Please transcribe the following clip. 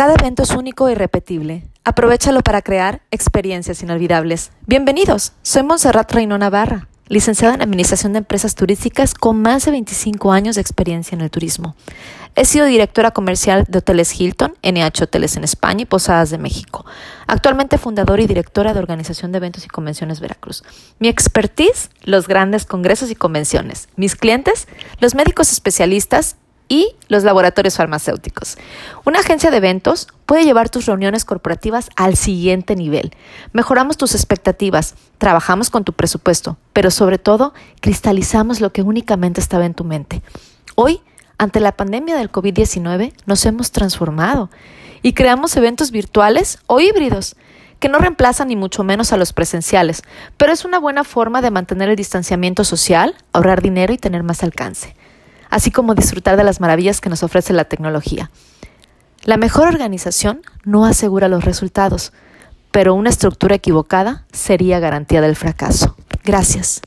Cada evento es único e irrepetible. Aprovechalo para crear experiencias inolvidables. Bienvenidos, soy Montserrat Reino Navarra, licenciada en Administración de Empresas Turísticas con más de 25 años de experiencia en el turismo. He sido directora comercial de Hoteles Hilton, NH Hoteles en España y Posadas de México. Actualmente fundadora y directora de Organización de Eventos y Convenciones Veracruz. Mi expertise, los grandes congresos y convenciones. Mis clientes, los médicos especialistas y los laboratorios farmacéuticos. Una agencia de eventos puede llevar tus reuniones corporativas al siguiente nivel. Mejoramos tus expectativas, trabajamos con tu presupuesto, pero sobre todo cristalizamos lo que únicamente estaba en tu mente. Hoy, ante la pandemia del COVID-19, nos hemos transformado y creamos eventos virtuales o híbridos que no reemplazan ni mucho menos a los presenciales, pero es una buena forma de mantener el distanciamiento social, ahorrar dinero y tener más alcance así como disfrutar de las maravillas que nos ofrece la tecnología. La mejor organización no asegura los resultados, pero una estructura equivocada sería garantía del fracaso. Gracias.